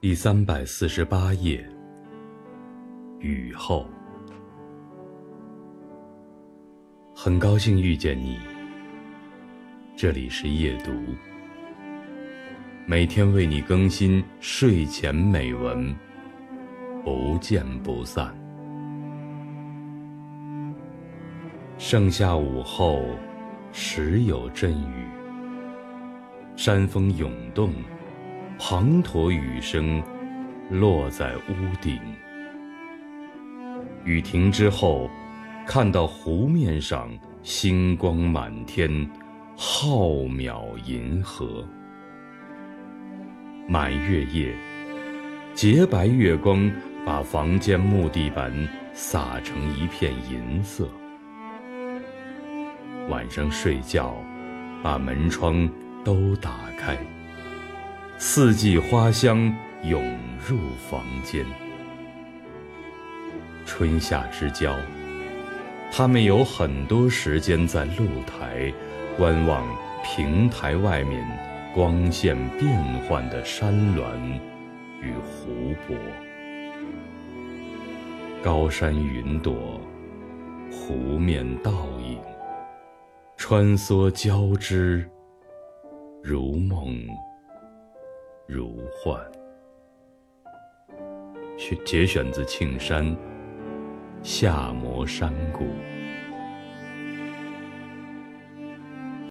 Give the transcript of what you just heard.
第三百四十八页，雨后，很高兴遇见你。这里是夜读，每天为你更新睡前美文，不见不散。盛夏午后，时有阵雨，山风涌动。滂沱雨声落在屋顶，雨停之后，看到湖面上星光满天，浩渺银河。满月夜，洁白月光把房间木地板洒成一片银色。晚上睡觉，把门窗都打开。四季花香涌入房间，春夏之交，他们有很多时间在露台观望平台外面光线变幻的山峦与湖泊。高山云朵，湖面倒影，穿梭交织，如梦。如幻。选节选自《庆山夏摩山谷》。